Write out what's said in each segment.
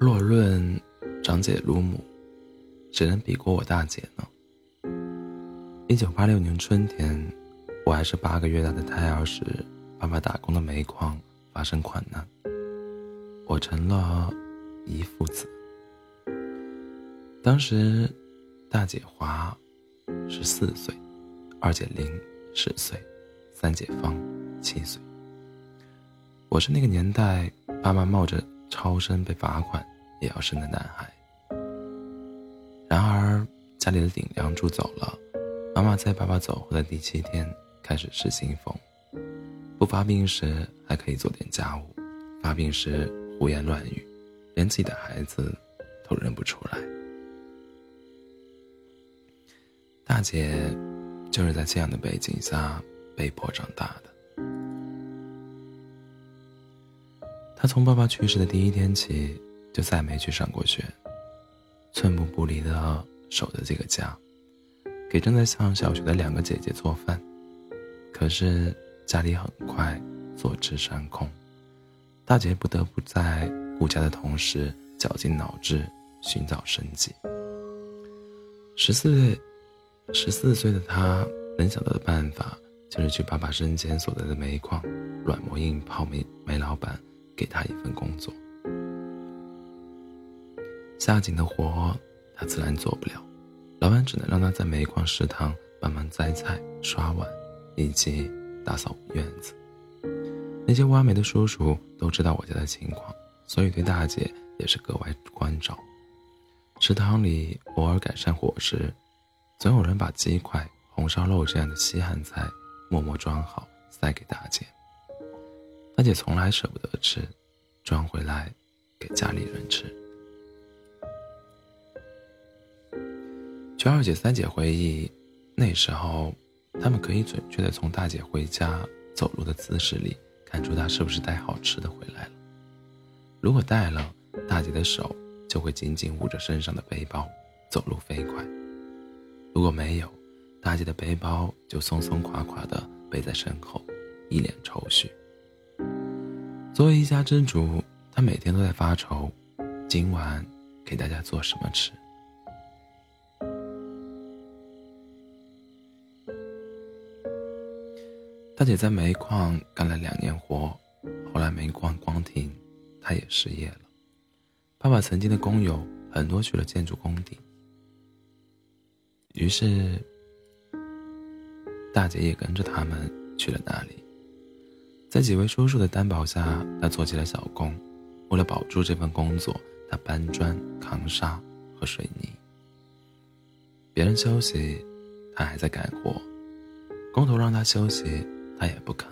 若论长姐如母，谁能比过我大姐呢？一九八六年春天，我还是八个月大的胎儿时，爸爸打工的煤矿发生矿难，我成了遗腹子。当时，大姐华十四岁，二姐玲十岁，三姐芳七岁。我是那个年代爸妈冒着超生被罚款也要生的男孩。然而，家里的顶梁柱走了。妈妈在爸爸走后的第七天开始失心疯，不发病时还可以做点家务，发病时胡言乱语，连自己的孩子都认不出来。大姐就是在这样的背景下被迫长大的。她从爸爸去世的第一天起就再没去上过学，寸步不离的守着这个家。给正在上小学的两个姐姐做饭，可是家里很快坐吃山空，大姐不得不在顾家的同时绞尽脑汁寻找生计。十四岁，十四岁的她能想到的办法就是去爸爸生前所在的煤矿软磨硬泡煤煤老板给她一份工作。下井的活，他自然做不了。老板只能让他在煤矿食堂帮忙摘菜、刷碗，以及打扫院子。那些挖煤的叔叔都知道我家的情况，所以对大姐也是格外关照。食堂里偶尔改善伙食，总有人把鸡块、红烧肉这样的稀罕菜默默装好塞给大姐。大姐从来舍不得吃，装回来给家里人吃。据二姐、三姐回忆，那时候，他们可以准确的从大姐回家走路的姿势里看出她是不是带好吃的回来了。如果带了，大姐的手就会紧紧捂着身上的背包，走路飞快；如果没有，大姐的背包就松松垮垮的背在身后，一脸愁绪。作为一家之主，她每天都在发愁，今晚给大家做什么吃。大姐在煤矿干了两年活，后来煤矿关停，她也失业了。爸爸曾经的工友很多去了建筑工地，于是大姐也跟着他们去了那里。在几位叔叔的担保下，她做起了小工。为了保住这份工作，她搬砖、扛沙和水泥。别人休息，她还在干活。工头让她休息。他也不肯。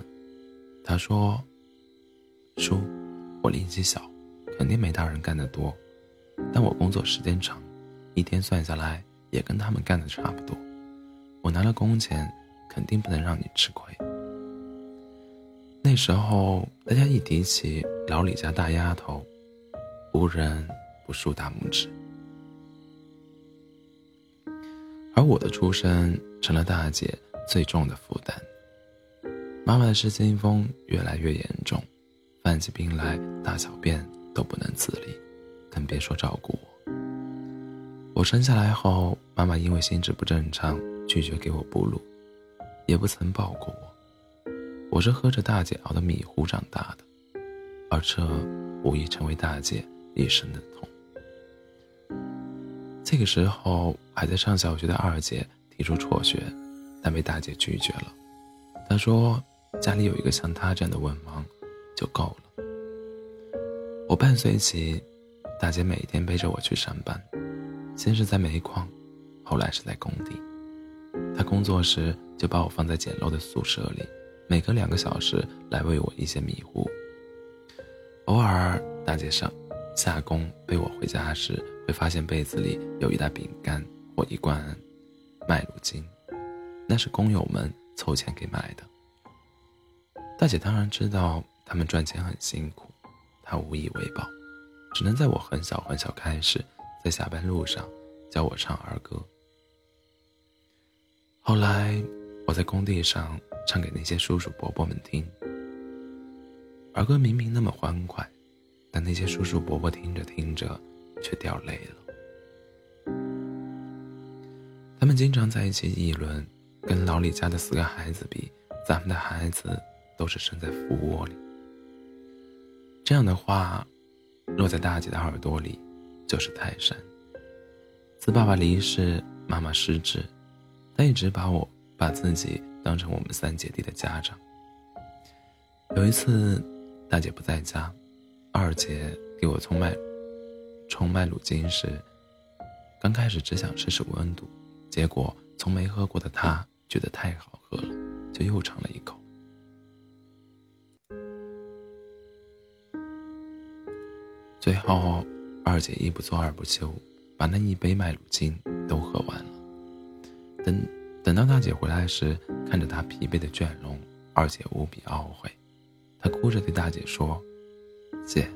他说：“叔，我力气小，肯定没大人干得多，但我工作时间长，一天算下来也跟他们干的差不多。我拿了工钱，肯定不能让你吃亏。”那时候，大家一提起老李家大丫头，无人不竖大拇指。而我的出身成了大姐最重的负担。妈妈的失心疯越来越严重，犯起病来大小便都不能自理，更别说照顾我。我生下来后，妈妈因为心智不正常拒绝给我哺乳，也不曾抱过我。我是喝着大姐熬的米糊长大的，而这无疑成为大姐一生的痛。这个时候还在上小学的二姐提出辍学，但被大姐拒绝了。她说。家里有一个像他这样的文盲，就够了。我半岁起，大姐每天背着我去上班，先是在煤矿，后来是在工地。她工作时就把我放在简陋的宿舍里，每隔两个小时来喂我一些迷糊。偶尔大姐上下工背我回家时，会发现被子里有一袋饼干或一罐麦乳精，那是工友们凑钱给买的。大姐当然知道他们赚钱很辛苦，她无以为报，只能在我很小很小开始，在下班路上教我唱儿歌。后来我在工地上唱给那些叔叔伯伯们听，儿歌明明那么欢快，但那些叔叔伯伯听着听着，却掉泪了。他们经常在一起议论，跟老李家的四个孩子比，咱们的孩子都是生在福窝里。这样的话，落在大姐的耳朵里，就是泰山。自爸爸离世，妈妈失智，她一直把我把自己当成我们三姐弟的家长。有一次，大姐不在家，二姐给我冲麦冲麦乳精时，刚开始只想试试温度，结果从没喝过的她觉得太好喝了，就又尝了一口。最后，二姐一不做二不休，把那一杯麦乳精都喝完了。等等到大姐回来时，看着她疲惫的倦容，二姐无比懊悔。她哭着对大姐说：“姐，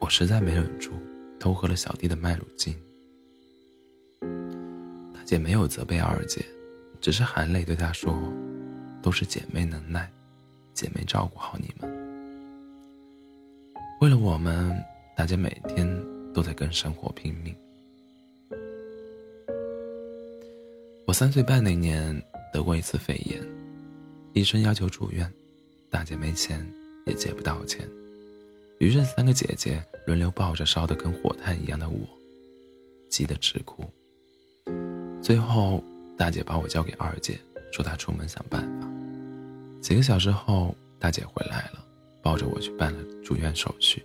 我实在没忍住，偷喝了小弟的麦乳精。”大姐没有责备二姐，只是含泪对她说：“都是姐妹能耐，姐妹照顾好你们。”为了我们，大家每天都在跟生活拼命。我三岁半那年得过一次肺炎，医生要求住院，大姐没钱，也借不到钱，于是三个姐姐轮流抱着烧得跟火炭一样的我，急得直哭。最后，大姐把我交给二姐，说她出门想办法。几个小时后，大姐回来了。抱着我去办了住院手续，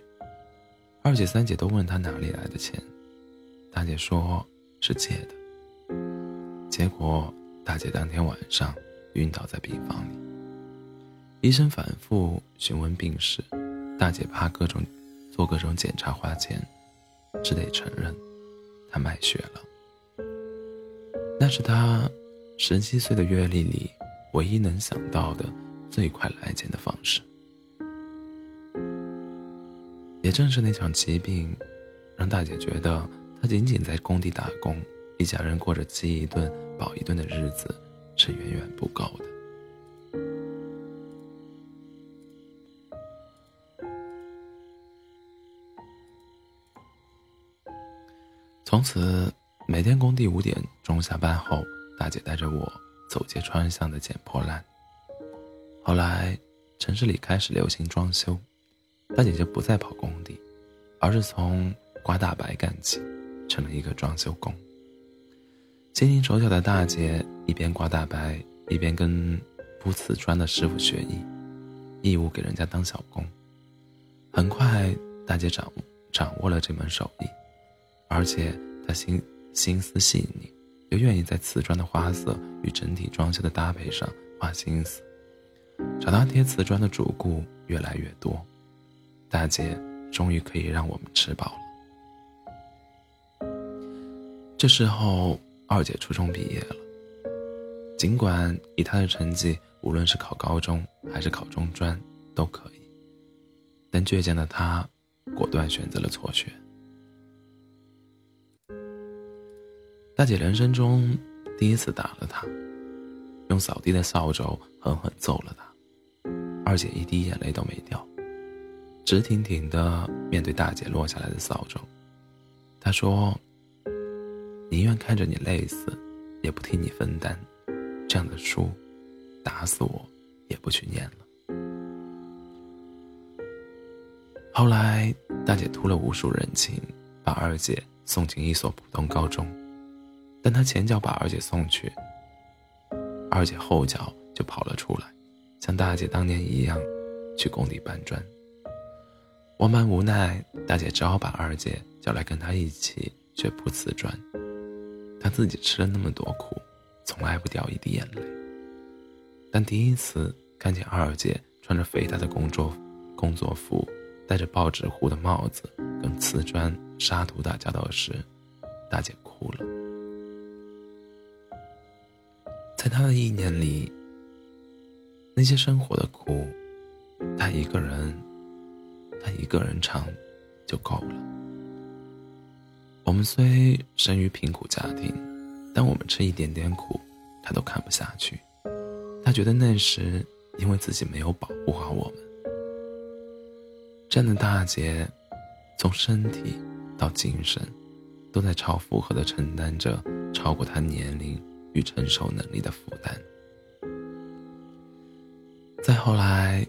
二姐、三姐都问他哪里来的钱，大姐说是借的。结果大姐当天晚上晕倒在病房里，医生反复询问病史，大姐怕各种做各种检查花钱，只得承认她卖血了。那是她十七岁的阅历里唯一能想到的最快来钱的方式。也正是那场疾病，让大姐觉得她仅仅在工地打工，一家人过着饥一顿饱一顿的日子是远远不够的。从此，每天工地五点钟下班后，大姐带着我走街串巷的捡破烂。后来，城市里开始流行装修。大姐就不再跑工地，而是从刮大白干起，成了一个装修工。心灵手巧的大姐一边刮大白，一边跟铺瓷砖的师傅学艺，义务给人家当小工。很快，大姐掌掌握了这门手艺，而且她心心思细腻，又愿意在瓷砖的花色与整体装修的搭配上花心思，找她贴瓷砖的主顾越来越多。大姐终于可以让我们吃饱了。这时候，二姐初中毕业了。尽管以她的成绩，无论是考高中还是考中专都可以，但倔强的她果断选择了辍学。大姐人生中第一次打了她，用扫地的扫帚狠狠揍了她。二姐一滴眼泪都没掉。直挺挺的面对大姐落下来的扫帚，他说：“宁愿看着你累死，也不替你分担。这样的书，打死我也不去念了。”后来，大姐图了无数人情，把二姐送进一所普通高中，但她前脚把二姐送去，二姐后脚就跑了出来，像大姐当年一样，去工地搬砖。万般无奈，大姐只好把二姐叫来跟她一起学铺瓷砖。她自己吃了那么多苦，从来不掉一滴眼泪。但第一次看见二姐穿着肥大的工作工作服，戴着报纸糊的帽子，跟瓷砖沙土打交道时，大姐哭了。在她的意念里，那些生活的苦，她一个人。他一个人唱，就够了。我们虽生于贫苦家庭，但我们吃一点点苦，他都看不下去。他觉得那时因为自己没有保护好我们。这样的大姐，从身体到精神，都在超负荷的承担着超过她年龄与承受能力的负担。再后来，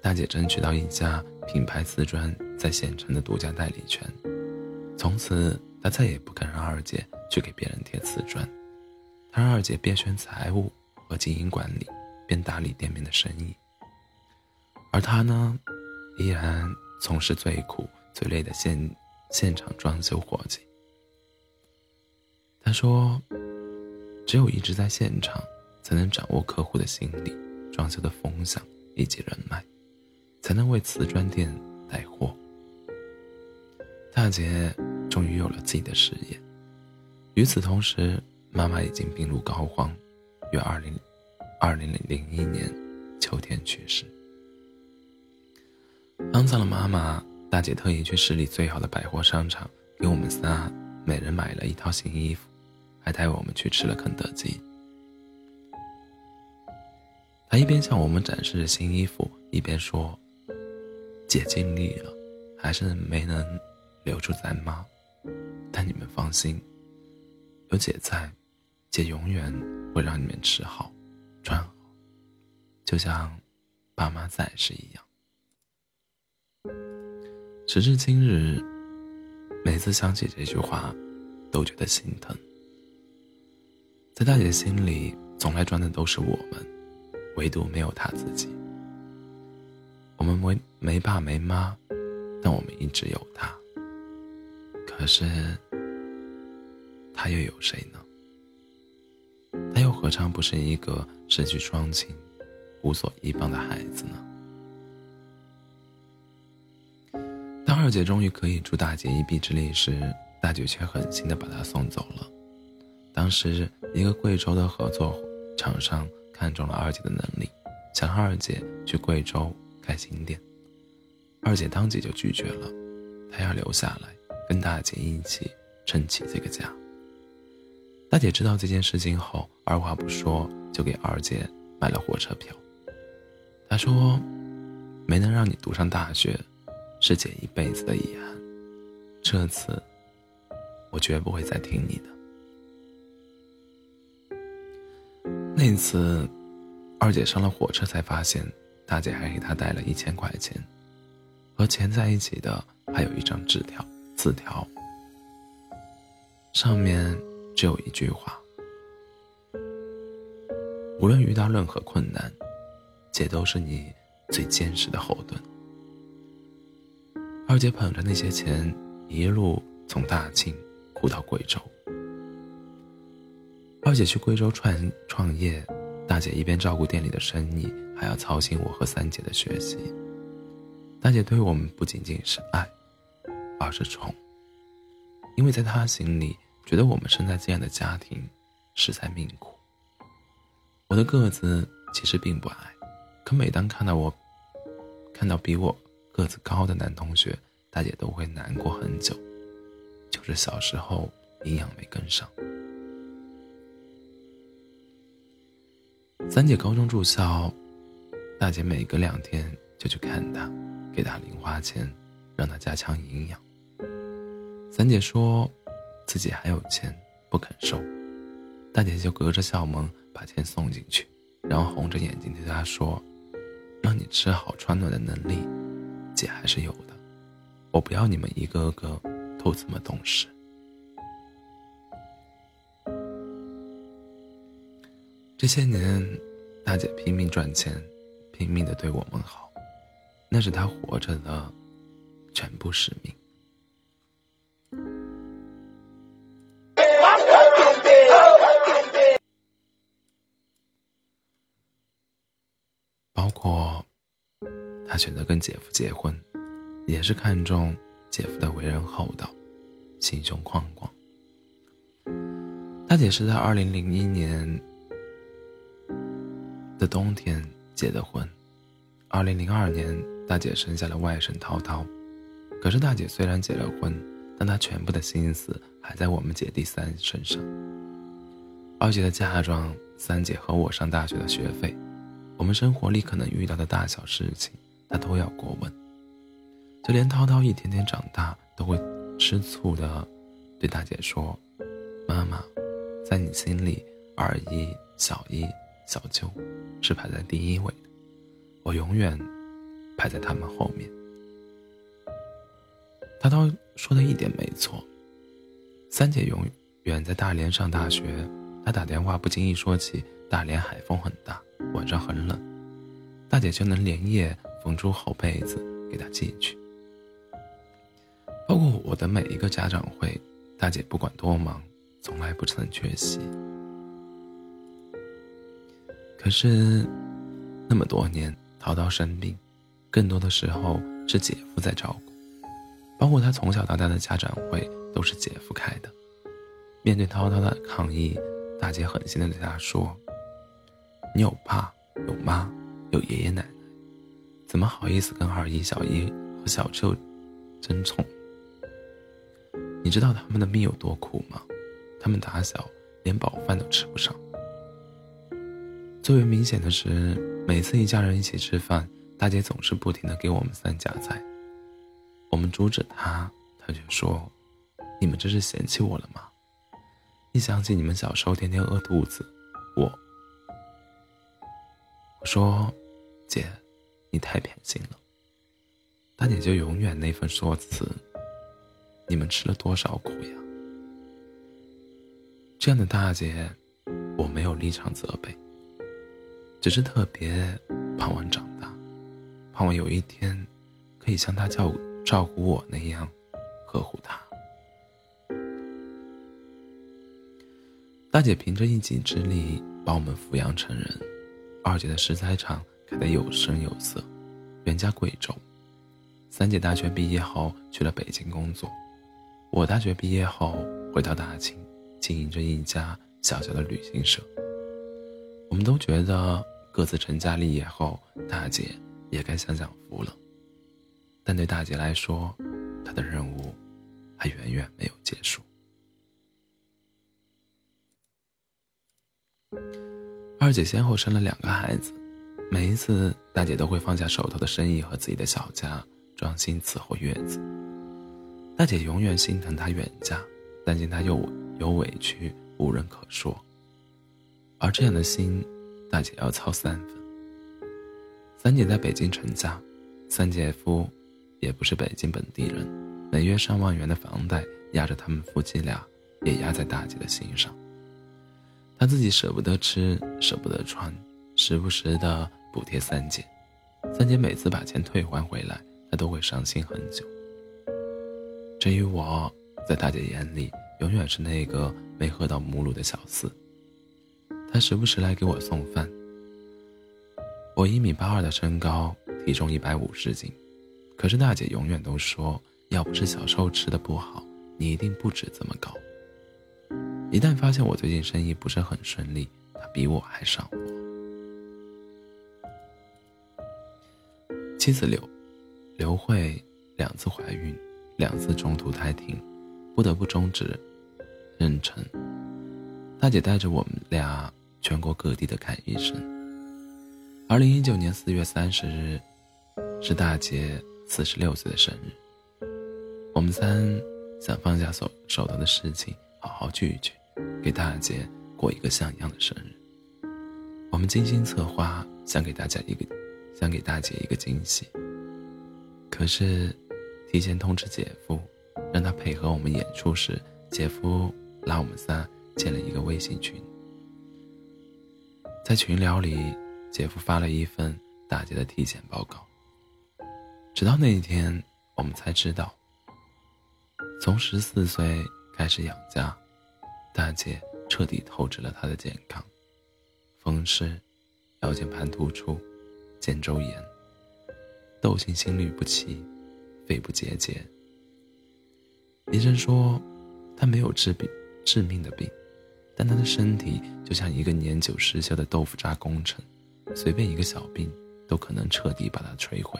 大姐争取到一家品牌瓷砖在县城的独家代理权，从此他再也不敢让二姐去给别人贴瓷砖，他让二姐边选财务和经营管理，边打理店面的生意。而他呢，依然从事最苦最累的现现场装修活计。他说：“只有一直在现场，才能掌握客户的心理。”装修的风向以及人脉，才能为瓷砖店带货。大姐终于有了自己的事业。与此同时，妈妈已经病入膏肓，于二零二零零一年秋天去世。安葬了妈妈，大姐特意去市里最好的百货商场，给我们仨每人买了一套新衣服，还带我们去吃了肯德基。他一边向我们展示着新衣服，一边说：“姐尽力了，还是没能留住咱妈。但你们放心，有姐在，姐永远会让你们吃好、穿好，就像爸妈在时一样。”时至今日，每次想起这句话，都觉得心疼。在大姐心里，从来赚的都是我们。唯独没有她自己。我们没没爸没妈，但我们一直有他。可是，他又有谁呢？他又何尝不是一个失去双亲、无所依傍的孩子呢？当二姐终于可以助大姐一臂之力时，大姐却狠心的把她送走了。当时，一个贵州的合作厂商。看中了二姐的能力，想让二姐去贵州开心点。二姐当即就拒绝了，她要留下来跟大姐一起撑起这个家。大姐知道这件事情后，二话不说就给二姐买了火车票。她说：“没能让你读上大学，是姐一辈子的遗憾。这次，我绝不会再听你的。”那次，二姐上了火车才发现，大姐还给她带了一千块钱，和钱在一起的还有一张纸条，字条，上面只有一句话：无论遇到任何困难，姐都是你最坚实的后盾。二姐捧着那些钱，一路从大庆哭到贵州。二姐去贵州创创业，大姐一边照顾店里的生意，还要操心我和三姐的学习。大姐对我们不仅仅是爱，而是宠，因为在她心里，觉得我们生在这样的家庭，实在命苦。我的个子其实并不矮，可每当看到我，看到比我个子高的男同学，大姐都会难过很久，就是小时候营养没跟上。三姐高中住校，大姐每隔两天就去看她，给她零花钱，让她加强营养。三姐说，自己还有钱不肯收，大姐就隔着校门把钱送进去，然后红着眼睛对她说：“让你吃好穿暖的能力，姐还是有的。我不要你们一个个都这么懂事。”这些年，大姐拼命赚钱，拼命的对我们好，那是她活着的全部使命。包括她选择跟姐夫结婚，也是看中姐夫的为人厚道，心胸宽广。大姐是在二零零一年。的冬天结的婚，二零零二年大姐生下了外甥涛涛。可是大姐虽然结了婚，但她全部的心思还在我们姐弟三身上。二姐的嫁妆，三姐和我上大学的学费，我们生活里可能遇到的大小事情，她都要过问。就连涛涛一天天长大，都会吃醋的对大姐说：“妈妈，在你心里，二姨、小姨、小舅是排在第一位的，我永远排在他们后面。”他都说的一点没错。三姐永远在大连上大学，她打电话不经意说起大连海风很大，晚上很冷，大姐就能连夜缝出厚被子给她寄去。包括我的每一个家长会，大姐不管多忙，从来不曾缺席。可是，那么多年，淘淘生病，更多的时候是姐夫在照顾，包括他从小到大的家长会都是姐夫开的。面对涛涛的抗议，大姐狠心的对他说：“你有爸，有妈，有爷爷奶奶，怎么好意思跟二姨、小姨和小舅争宠？”你知道他们的命有多苦吗？他们打小连饱饭都吃不上。最为明显的是，每次一家人一起吃饭，大姐总是不停的给我们三夹菜。我们阻止她，她却说：“你们这是嫌弃我了吗？一想起你们小时候天天饿肚子，我……”我说：“姐，你太偏心了。”大姐就永远那份说辞。你们吃了多少苦呀？这样的大姐，我没有立场责备，只是特别盼望长大，盼望有一天可以像她照照顾我那样呵护她。大姐凭着一己之力把我们抚养成人，二姐的石材厂开得有声有色，原家贵州。三姐大学毕业后去了北京工作。我大学毕业后回到大庆，经营着一家小小的旅行社。我们都觉得各自成家立业后，大姐也该享享福了。但对大姐来说，她的任务还远远没有结束。二姐先后生了两个孩子，每一次大姐都会放下手头的生意和自己的小家，专心伺候月子。大姐永远心疼她远嫁，担心她又有委屈无人可说。而这样的心，大姐要操三分。三姐在北京成家，三姐夫也不是北京本地人，每月上万元的房贷压着他们夫妻俩，也压在大姐的心上。她自己舍不得吃，舍不得穿，时不时的补贴三姐。三姐每次把钱退还回来，她都会伤心很久。至于我，在大姐眼里，永远是那个没喝到母乳的小四。她时不时来给我送饭。我一米八二的身高，体重一百五十斤，可是大姐永远都说，要不是小时候吃的不好，你一定不止这么高。一旦发现我最近生意不是很顺利，她比我还上火。妻子刘刘慧两次怀孕。两次中途胎停，不得不终止妊娠。大姐带着我们俩全国各地的看医生。二零一九年四月三十日，是大姐四十六岁的生日。我们三想放下手手头的事情，好好聚一聚，给大姐过一个像样的生日。我们精心策划，想给大家一个，想给大姐一个惊喜。可是。提前通知姐夫，让他配合我们演出时，姐夫拉我们仨建了一个微信群。在群聊里，姐夫发了一份大姐的体检报告。直到那一天，我们才知道，从十四岁开始养家，大姐彻底透支了她的健康，风湿、腰间盘突出、肩周炎、窦性心律不齐。肺部结节，医生说他没有治病致命的病，但他的身体就像一个年久失修的豆腐渣工程，随便一个小病都可能彻底把他摧毁。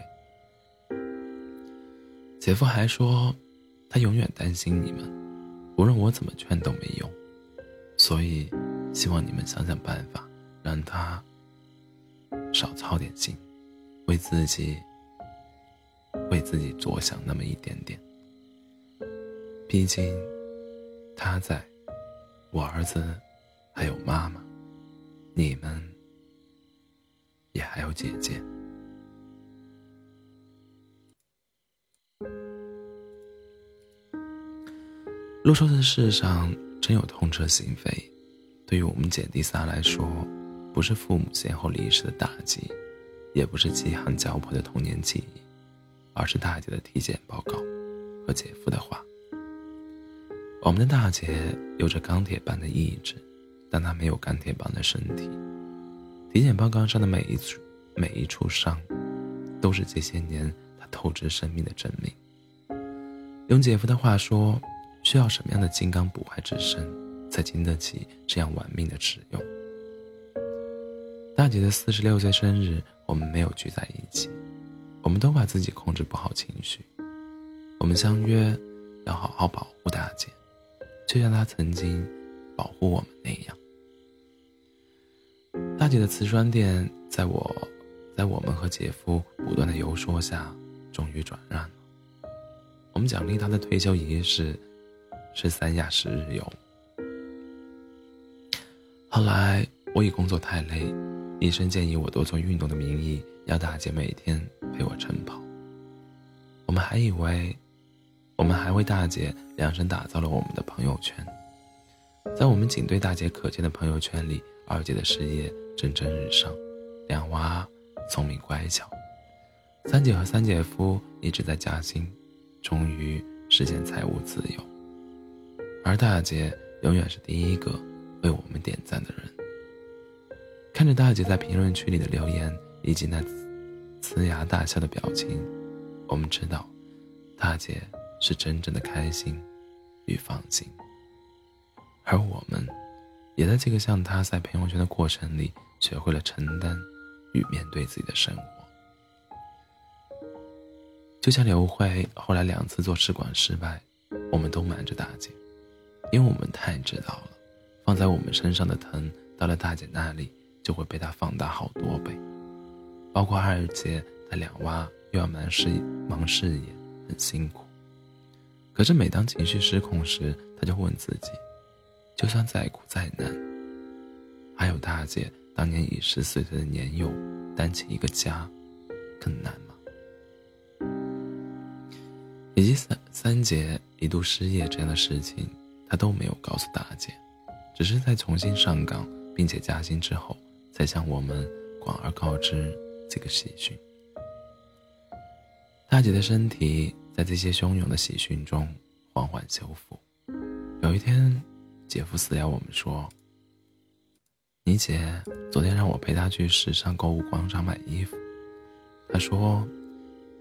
姐夫还说，他永远担心你们，无论我怎么劝都没用，所以希望你们想想办法，让他少操点心，为自己。为自己着想那么一点点。毕竟，他在，我儿子还有妈妈，你们也还有姐姐。若说这世上真有痛彻心扉，对于我们姐弟仨来说，不是父母先后离世的打击，也不是饥寒交迫的童年记忆，而是大姐的体检报告和姐夫的话。我们的大姐有着钢铁般的意志，但她没有钢铁般的身体。体检报告上的每一处每一处伤，都是这些年她透支生命的证明。用姐夫的话说。需要什么样的金刚不坏之身，才经得起这样玩命的使用？大姐的四十六岁生日，我们没有聚在一起，我们都怕自己控制不好情绪。我们相约要好好保护大姐，就像她曾经保护我们那样。大姐的瓷砖店，在我，在我们和姐夫不断的游说下，终于转让了。我们奖励她的退休仪式。是三亚十日游。后来我以工作太累，医生建议我多做运动的名义，要大姐每天陪我晨跑。我们还以为，我们还为大姐量身打造了我们的朋友圈。在我们仅对大姐可见的朋友圈里，二姐的事业蒸蒸日上，两娃聪明乖巧，三姐和三姐夫一直在加薪，终于实现财务自由。而大姐永远是第一个为我们点赞的人。看着大姐在评论区里的留言以及那呲牙大笑的表情，我们知道，大姐是真正的开心与放心。而我们，也在这个像她在朋友圈的过程里，学会了承担与面对自己的生活。就像刘慧后来两次做试管失败，我们都瞒着大姐。因为我们太知道了，放在我们身上的疼，到了大姐那里就会被她放大好多倍。包括二姐她两娃又要忙事忙事业，很辛苦。可是每当情绪失控时，她就问自己：就算再苦再难，还有大姐当年以十四岁的年幼担起一个家，更难吗？以及三三姐一度失业这样的事情。他都没有告诉大姐，只是在重新上岗并且加薪之后，才向我们广而告之这个喜讯。大姐的身体在这些汹涌的喜讯中缓缓修复。有一天，姐夫私聊我们说：“你姐昨天让我陪她去时尚购物广场买衣服，她说，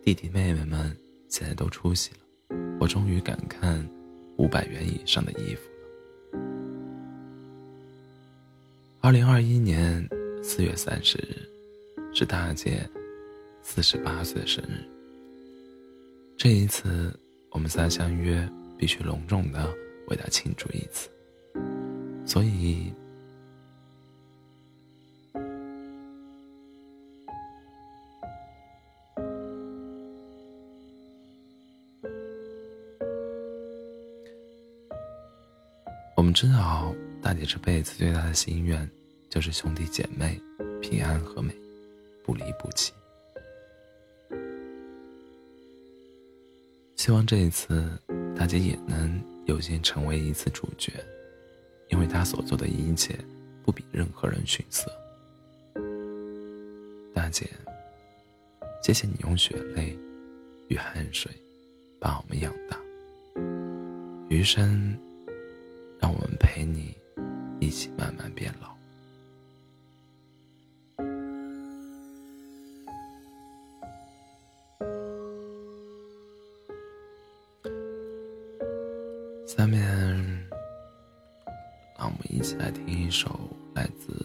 弟弟妹妹们现在都出息了，我终于敢看。”五百元以上的衣服了。二零二一年四月三十日，是大姐四十八岁的生日。这一次，我们仨相约必须隆重的为他庆祝一次，所以。我们知道，大姐这辈子最大的心愿，就是兄弟姐妹平安和美，不离不弃。希望这一次，大姐也能有幸成为一次主角，因为她所做的一切，不比任何人逊色。大姐，谢谢你用血泪与汗水，把我们养大，余生。让我们陪你一起慢慢变老。来听一首来自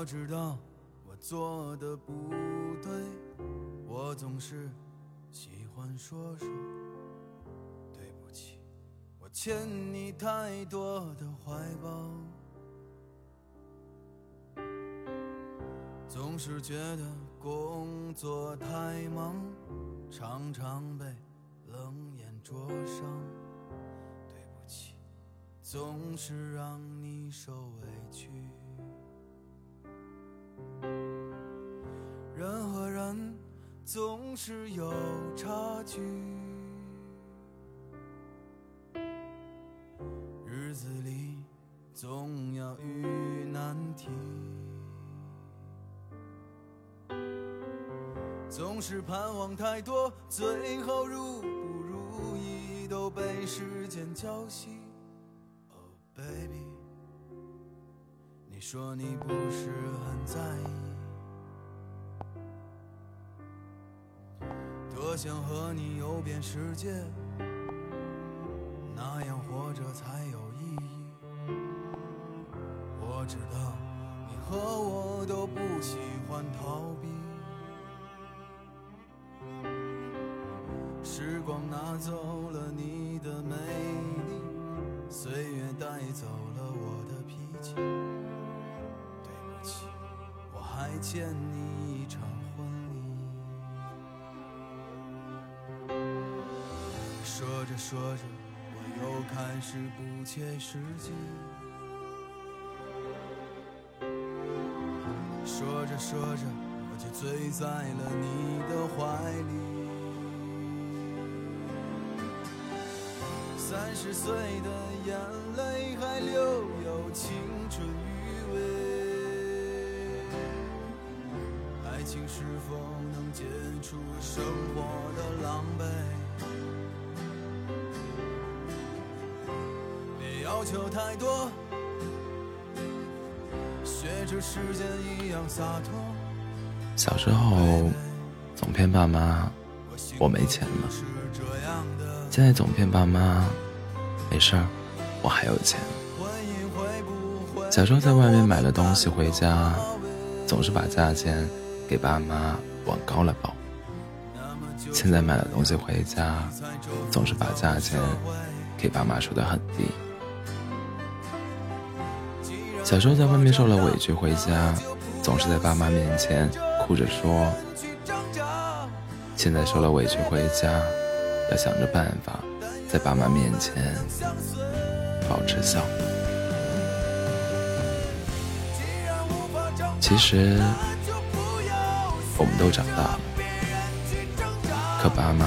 我知道我做的不对，我总是喜欢说说对不起，我欠你太多的怀抱，总是觉得工作太忙，常常被冷眼灼伤，对不起，总是让你受委屈。人和人总是有差距，日子里总要遇难题，总是盼望太多，最后如不如意都被时间浇熄。说你不是很在意。多想和你游遍世界，说着说着，我又开始不切实际。说着说着，我就醉在了你的怀里。三十岁的眼泪还留有青春余味，爱情是否能解除生活的狼狈？要求太多，学着时间一样洒脱。小时候总骗爸妈我没钱了，现在总骗爸妈没事儿，我还有钱。小时候在外面买了东西回家，总是把价钱给爸妈往高了报。现在买了东西回家，总是把价钱给爸妈说的很低。小时候在外面受了委屈回家，总是在爸妈面前哭着说；现在受了委屈回家，要想着办法在爸妈面前。保持笑。其实我们都长大了，可爸妈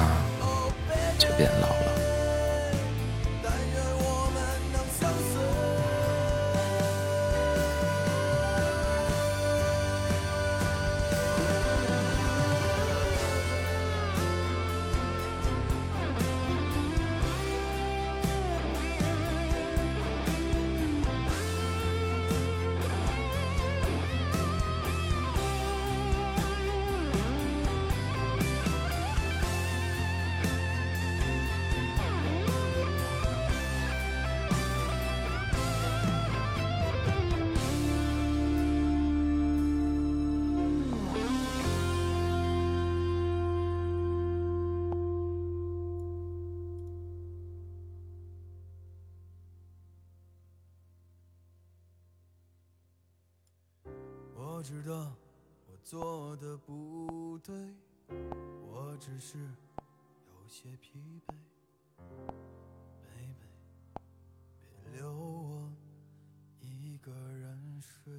却变老了。知道我做的不对，我只是有些疲惫。baby，别留我一个人睡。